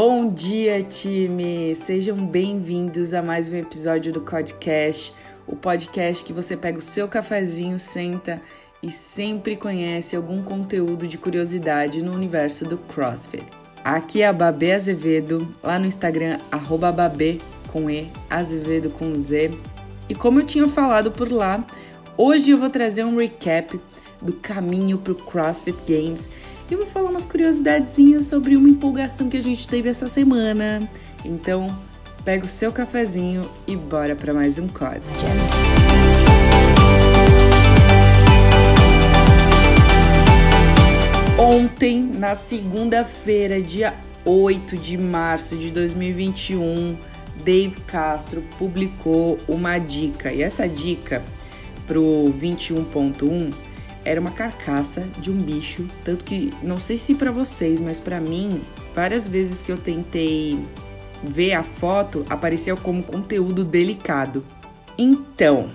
Bom dia, time! Sejam bem-vindos a mais um episódio do Codcast, o podcast que você pega o seu cafezinho, senta e sempre conhece algum conteúdo de curiosidade no universo do CrossFit. Aqui é a Babê Azevedo, lá no Instagram, arroba Babê com E, Azevedo com Z. E como eu tinha falado por lá, hoje eu vou trazer um recap do caminho para o CrossFit Games e vou falar umas curiosidadezinhas sobre uma empolgação que a gente teve essa semana. Então, pega o seu cafezinho e bora para mais um COD. Ontem, na segunda-feira, dia 8 de março de 2021, Dave Castro publicou uma dica. E essa dica pro 21.1 era uma carcaça de um bicho, tanto que não sei se para vocês, mas para mim, várias vezes que eu tentei ver a foto, apareceu como conteúdo delicado. Então,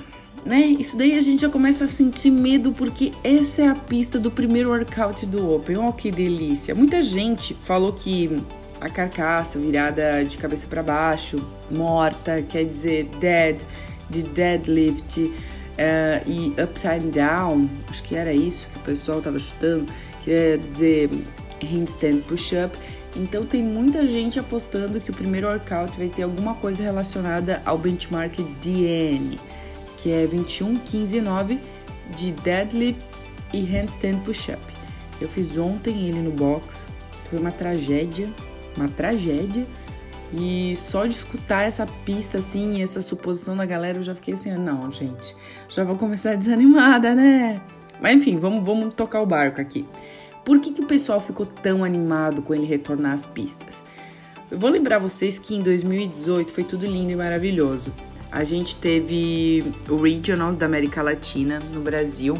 né? Isso daí a gente já começa a sentir medo porque essa é a pista do primeiro workout do Open. Olha que delícia. Muita gente falou que a carcaça virada de cabeça para baixo, morta, quer dizer dead, de deadlift uh, e upside down, acho que era isso que o pessoal estava chutando, queria dizer handstand push-up. Então tem muita gente apostando que o primeiro workout vai ter alguma coisa relacionada ao benchmark DN, que é 21, 15 e 9 de deadlift e handstand push-up. Eu fiz ontem ele no box, foi uma tragédia, uma tragédia e só de escutar essa pista assim, essa suposição da galera, eu já fiquei assim, não, gente, já vou começar desanimada, né? Mas enfim, vamos, vamos tocar o barco aqui. Por que, que o pessoal ficou tão animado com ele retornar às pistas? Eu vou lembrar vocês que em 2018 foi tudo lindo e maravilhoso. A gente teve o Regionals da América Latina no Brasil,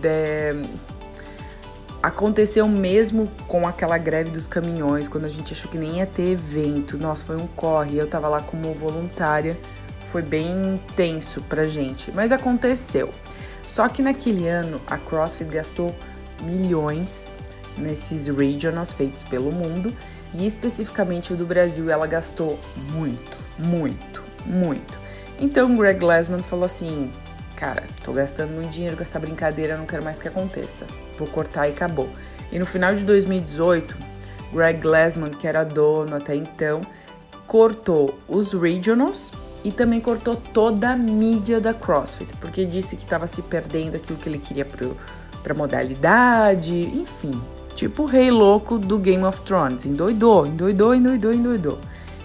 de Aconteceu mesmo com aquela greve dos caminhões, quando a gente achou que nem ia ter evento. Nossa, foi um corre. Eu tava lá como voluntária. Foi bem tenso pra gente, mas aconteceu. Só que naquele ano a CrossFit gastou milhões nesses regionals feitos pelo mundo e especificamente o do Brasil ela gastou muito, muito, muito. Então Greg Glassman falou assim: cara, tô gastando muito dinheiro com essa brincadeira, não quero mais que aconteça. Vou cortar e acabou. E no final de 2018, Greg Glassman, que era dono até então, cortou os regionals e também cortou toda a mídia da CrossFit, porque disse que estava se perdendo aquilo que ele queria para modalidade, enfim, tipo o rei louco do Game of Thrones, endoidou, endoidou, endoidou, endoidou.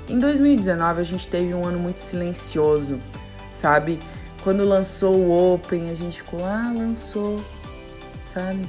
Em 2019 a gente teve um ano muito silencioso, sabe? Quando lançou o Open, a gente ficou, ah, lançou, sabe?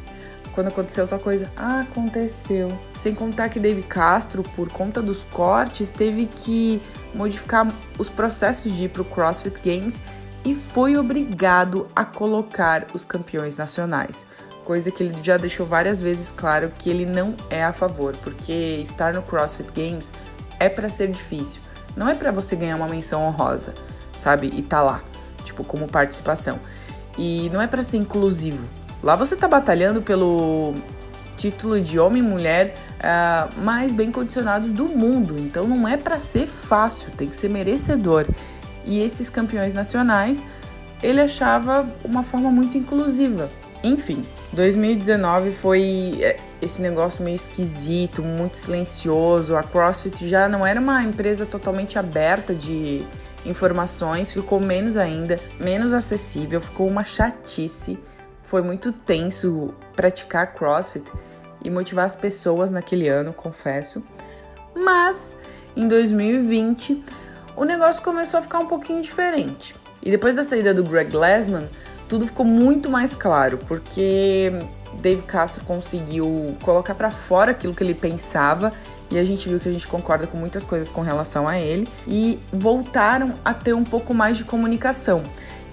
Quando aconteceu outra coisa, ah, aconteceu. Sem contar que Dave Castro, por conta dos cortes, teve que modificar os processos de ir pro CrossFit Games e foi obrigado a colocar os campeões nacionais. Coisa que ele já deixou várias vezes claro que ele não é a favor, porque estar no CrossFit Games é para ser difícil. Não é para você ganhar uma menção honrosa, sabe? E tá lá tipo, como participação. E não é para ser inclusivo. Lá você tá batalhando pelo título de homem e mulher uh, mais bem condicionados do mundo. Então não é para ser fácil, tem que ser merecedor. E esses campeões nacionais, ele achava uma forma muito inclusiva. Enfim, 2019 foi é, esse negócio meio esquisito, muito silencioso. A CrossFit já não era uma empresa totalmente aberta de informações, ficou menos ainda, menos acessível, ficou uma chatice. Foi muito tenso praticar CrossFit e motivar as pessoas naquele ano, confesso. Mas em 2020 o negócio começou a ficar um pouquinho diferente. E depois da saída do Greg Glassman, tudo ficou muito mais claro, porque Dave Castro conseguiu colocar para fora aquilo que ele pensava e a gente viu que a gente concorda com muitas coisas com relação a ele e voltaram a ter um pouco mais de comunicação.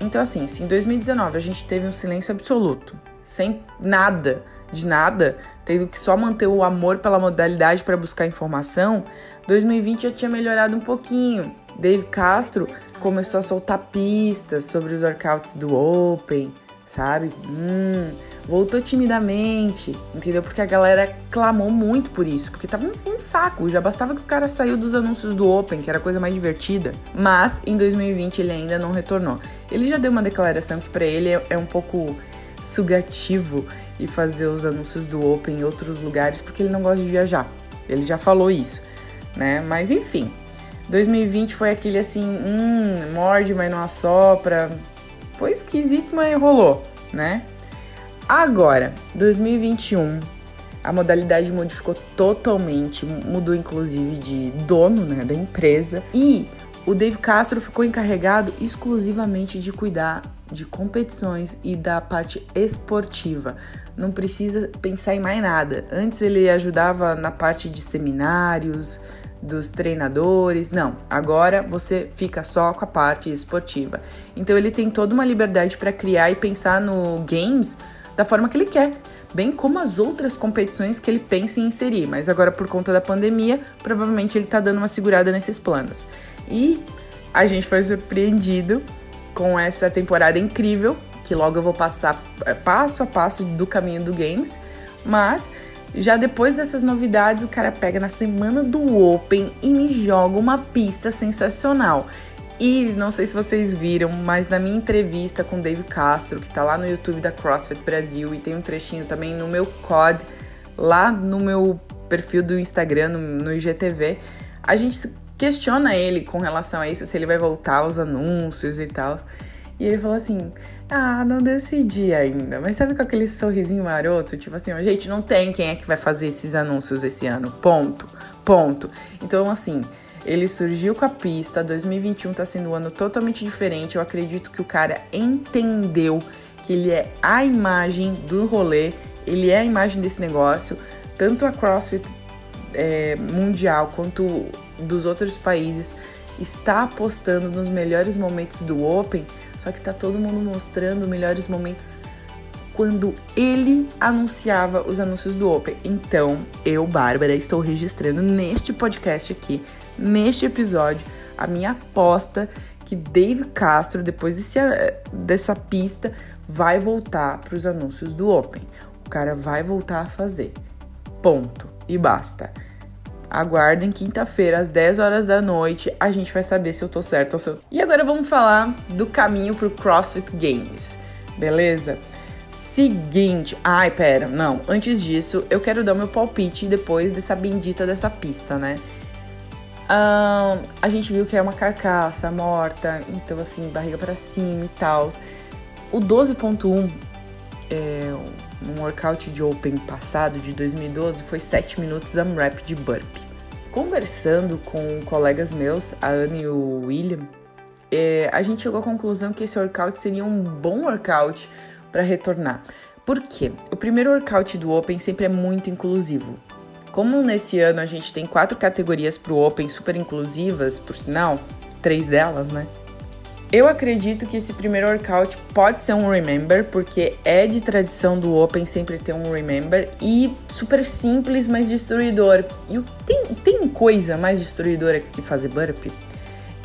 Então, assim, se em 2019 a gente teve um silêncio absoluto, sem nada, de nada, tendo que só manter o amor pela modalidade para buscar informação, 2020 já tinha melhorado um pouquinho. Dave Castro começou a soltar pistas sobre os workouts do Open, sabe? Hum, voltou timidamente, entendeu? Porque a galera clamou muito por isso, porque tava um, um, saco, já bastava que o cara saiu dos anúncios do Open, que era a coisa mais divertida, mas em 2020 ele ainda não retornou. Ele já deu uma declaração que para ele é, é um pouco sugativo e fazer os anúncios do Open em outros lugares porque ele não gosta de viajar. Ele já falou isso, né? Mas enfim, 2020 foi aquele assim, hum, morde, mas não assopra, foi esquisito, mas rolou, né? Agora, 2021, a modalidade modificou totalmente, mudou inclusive de dono, né, da empresa, e o Dave Castro ficou encarregado exclusivamente de cuidar de competições e da parte esportiva. Não precisa pensar em mais nada. Antes ele ajudava na parte de seminários, dos treinadores. Não, agora você fica só com a parte esportiva. Então ele tem toda uma liberdade para criar e pensar no games da forma que ele quer, bem como as outras competições que ele pensa em inserir. Mas agora por conta da pandemia, provavelmente ele está dando uma segurada nesses planos. E a gente foi surpreendido com essa temporada incrível, que logo eu vou passar é, passo a passo do caminho do games, mas já depois dessas novidades, o cara pega na semana do Open e me joga uma pista sensacional. E não sei se vocês viram, mas na minha entrevista com o Dave Castro, que tá lá no YouTube da CrossFit Brasil, e tem um trechinho também no meu COD, lá no meu perfil do Instagram, no, no IGTV, a gente questiona ele com relação a isso, se ele vai voltar aos anúncios e tal. E ele falou assim: ah, não decidi ainda. Mas sabe com aquele sorrisinho maroto? Tipo assim, gente, não tem quem é que vai fazer esses anúncios esse ano. Ponto. Ponto. Então, assim, ele surgiu com a pista. 2021 tá sendo um ano totalmente diferente. Eu acredito que o cara entendeu que ele é a imagem do rolê, ele é a imagem desse negócio. Tanto a CrossFit é, mundial quanto dos outros países está apostando nos melhores momentos do Open, só que tá todo mundo mostrando melhores momentos quando ele anunciava os anúncios do Open. Então, eu, Bárbara, estou registrando neste podcast aqui, neste episódio, a minha aposta que Dave Castro, depois desse, dessa pista, vai voltar para os anúncios do Open. O cara vai voltar a fazer. Ponto. E basta. Aguardem quinta-feira, às 10 horas da noite, a gente vai saber se eu tô certo ou se eu... E agora vamos falar do caminho pro CrossFit Games, beleza? Seguinte, ai, pera, não, antes disso, eu quero dar meu palpite depois dessa bendita dessa pista, né? A gente viu que é uma carcaça morta, então assim, barriga para cima e tal. O 12.1 é um workout de Open passado, de 2012, foi 7 minutos AMRAP de burpee. Conversando com colegas meus, a Ana e o William, é, a gente chegou à conclusão que esse workout seria um bom workout para retornar. Por quê? O primeiro workout do Open sempre é muito inclusivo. Como nesse ano a gente tem quatro categorias para o Open super inclusivas, por sinal, três delas, né? Eu acredito que esse primeiro workout pode ser um remember, porque é de tradição do Open sempre ter um remember e super simples, mas destruidor. E tem, tem coisa mais destruidora que fazer burpee?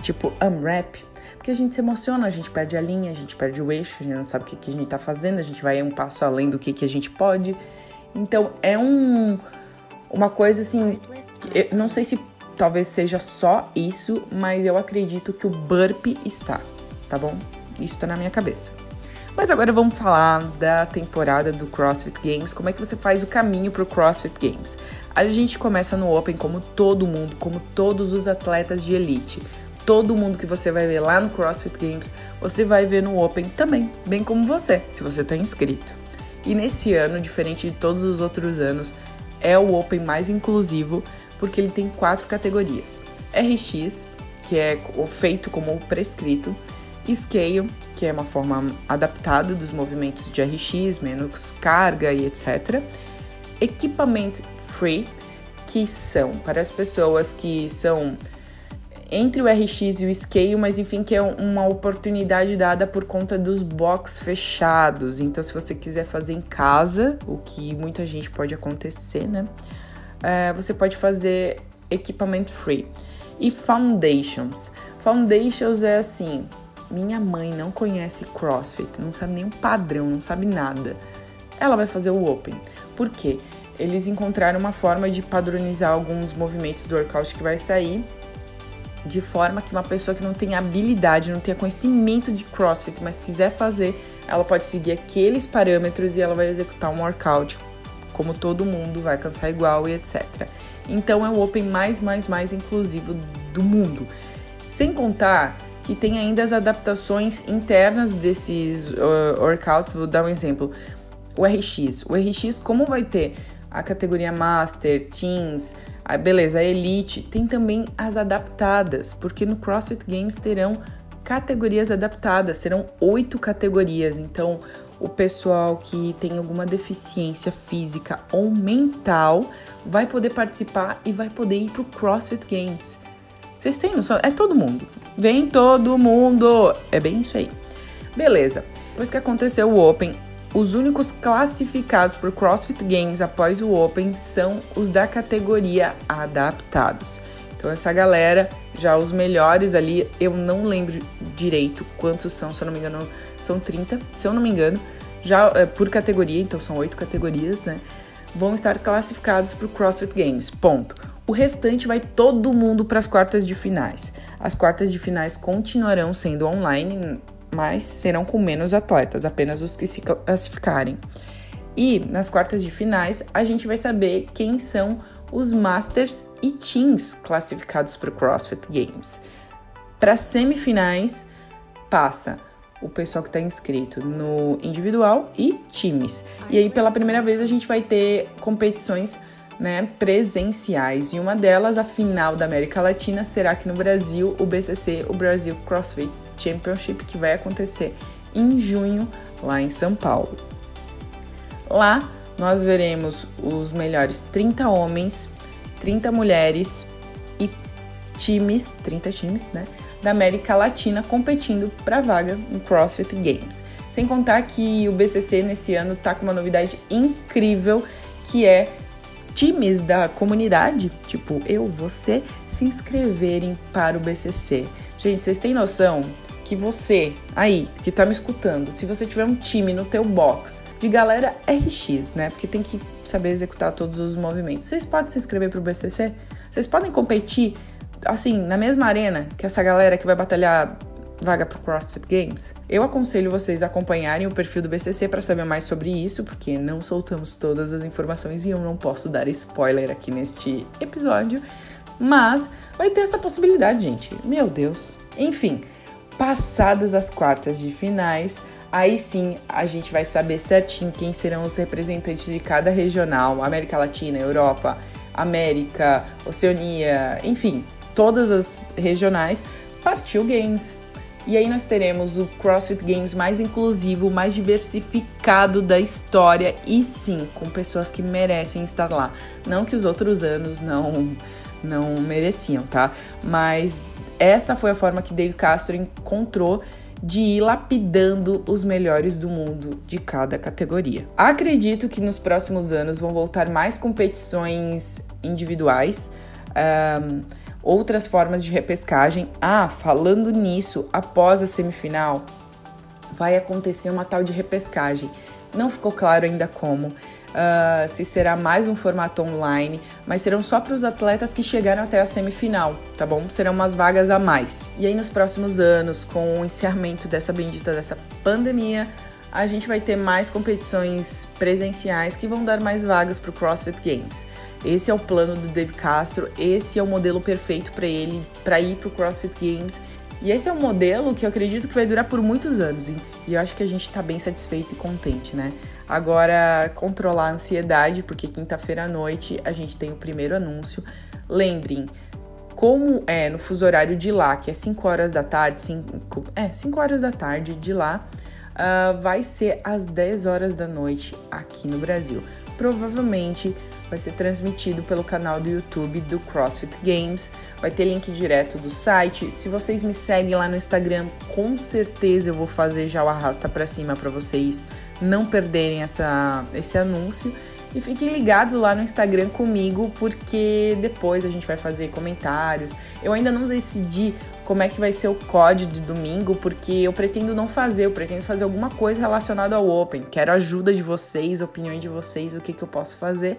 Tipo unwrap. Porque a gente se emociona, a gente perde a linha, a gente perde o eixo, a gente não sabe o que, que a gente tá fazendo, a gente vai um passo além do que, que a gente pode. Então é um uma coisa assim, eu não sei se talvez seja só isso, mas eu acredito que o burpee está tá bom? Isso tá na minha cabeça. Mas agora vamos falar da temporada do CrossFit Games, como é que você faz o caminho pro CrossFit Games. A gente começa no Open como todo mundo, como todos os atletas de elite. Todo mundo que você vai ver lá no CrossFit Games, você vai ver no Open também, bem como você, se você está inscrito. E nesse ano, diferente de todos os outros anos, é o Open mais inclusivo porque ele tem quatro categorias: RX, que é feito como prescrito, Scale, que é uma forma adaptada dos movimentos de RX, menos carga e etc. Equipamento Free, que são para as pessoas que são entre o RX e o Scale, mas enfim, que é uma oportunidade dada por conta dos box fechados. Então, se você quiser fazer em casa, o que muita gente pode acontecer, né? É, você pode fazer equipamento free. E foundations. Foundations é assim, minha mãe não conhece CrossFit, não sabe nenhum padrão, não sabe nada. Ela vai fazer o Open. Por quê? Eles encontraram uma forma de padronizar alguns movimentos do workout que vai sair de forma que uma pessoa que não tem habilidade, não tenha conhecimento de CrossFit, mas quiser fazer, ela pode seguir aqueles parâmetros e ela vai executar um workout como todo mundo, vai cansar igual e etc. Então é o Open mais, mais, mais inclusivo do mundo. Sem contar que tem ainda as adaptações internas desses uh, workouts. Vou dar um exemplo. O RX. O RX, como vai ter a categoria Master, Teens, a, beleza, a Elite, tem também as adaptadas, porque no CrossFit Games terão categorias adaptadas, serão oito categorias. Então, o pessoal que tem alguma deficiência física ou mental vai poder participar e vai poder ir pro CrossFit Games. Vocês têm noção? É todo mundo. Vem todo mundo. É bem isso aí. Beleza. Depois que aconteceu o Open, os únicos classificados por CrossFit Games após o Open são os da categoria adaptados. Então essa galera, já os melhores ali, eu não lembro direito quantos são, se eu não me engano, são 30, se eu não me engano, já é, por categoria, então são oito categorias, né? Vão estar classificados para o CrossFit Games. Ponto. O restante vai todo mundo para as quartas de finais. As quartas de finais continuarão sendo online, mas serão com menos atletas, apenas os que se classificarem. E nas quartas de finais, a gente vai saber quem são os Masters e Teams classificados para o CrossFit Games. Para semifinais, passa o pessoal que está inscrito no individual e times. E aí, pela primeira vez, a gente vai ter competições né, presenciais. E uma delas, a final da América Latina, será aqui no Brasil, o BCC, o Brasil CrossFit Championship, que vai acontecer em junho, lá em São Paulo. Lá, nós veremos os melhores 30 homens, 30 mulheres e times, 30 times, né, da América Latina competindo para vaga no CrossFit Games. Sem contar que o BCC nesse ano tá com uma novidade incrível, que é times da comunidade, tipo eu, você, se inscreverem para o BCC. Gente, vocês têm noção que você aí que tá me escutando, se você tiver um time no teu box de galera RX, né? Porque tem que saber executar todos os movimentos. Vocês podem se inscrever para o BCC? Vocês podem competir assim na mesma arena que essa galera que vai batalhar vaga para o CrossFit Games? Eu aconselho vocês a acompanharem o perfil do BCC para saber mais sobre isso, porque não soltamos todas as informações e eu não posso dar spoiler aqui neste episódio, mas vai ter essa possibilidade, gente. Meu Deus. Enfim, passadas as quartas de finais, aí sim a gente vai saber certinho quem serão os representantes de cada regional, América Latina, Europa, América, Oceania, enfim, todas as regionais, partiu Games. E aí nós teremos o CrossFit Games mais inclusivo, mais diversificado da história e sim, com pessoas que merecem estar lá. Não que os outros anos não não mereciam, tá? Mas essa foi a forma que Dave Castro encontrou de ir lapidando os melhores do mundo de cada categoria. Acredito que nos próximos anos vão voltar mais competições individuais. Um, outras formas de repescagem. Ah, falando nisso, após a semifinal, vai acontecer uma tal de repescagem. Não ficou claro ainda como. Uh, se será mais um formato online, mas serão só para os atletas que chegaram até a semifinal, tá bom? Serão umas vagas a mais. E aí, nos próximos anos, com o encerramento dessa bendita dessa pandemia, a gente vai ter mais competições presenciais que vão dar mais vagas para o CrossFit Games. Esse é o plano do Dave Castro, esse é o modelo perfeito para ele, para ir para o CrossFit Games. E esse é um modelo que eu acredito que vai durar por muitos anos. E eu acho que a gente está bem satisfeito e contente, né? Agora, controlar a ansiedade, porque quinta-feira à noite a gente tem o primeiro anúncio. Lembrem, como é no fuso horário de lá, que é 5 horas da tarde, 5, é, 5 horas da tarde de lá, uh, vai ser às 10 horas da noite aqui no Brasil. Provavelmente vai ser transmitido pelo canal do YouTube do CrossFit Games. Vai ter link direto do site. Se vocês me seguem lá no Instagram, com certeza eu vou fazer já o arrasta para cima para vocês não perderem essa, esse anúncio. E fiquem ligados lá no Instagram comigo, porque depois a gente vai fazer comentários. Eu ainda não decidi como é que vai ser o COD de domingo, porque eu pretendo não fazer, eu pretendo fazer alguma coisa relacionada ao Open. Quero ajuda de vocês, opiniões de vocês, o que, que eu posso fazer.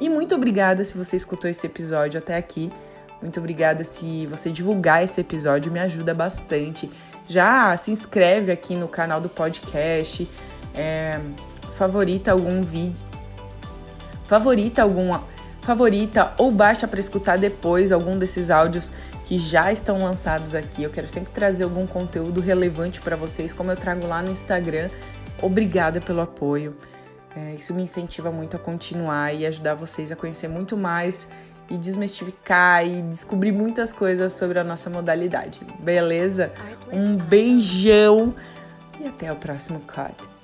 E muito obrigada se você escutou esse episódio até aqui. Muito obrigada se você divulgar esse episódio, me ajuda bastante. Já se inscreve aqui no canal do podcast, é, favorita algum vídeo, favorita alguma favorita ou baixa para escutar depois algum desses áudios que já estão lançados aqui. Eu quero sempre trazer algum conteúdo relevante para vocês, como eu trago lá no Instagram. Obrigada pelo apoio. É, isso me incentiva muito a continuar e ajudar vocês a conhecer muito mais e desmistificar e descobrir muitas coisas sobre a nossa modalidade. Beleza? Um beijão e até o próximo cut.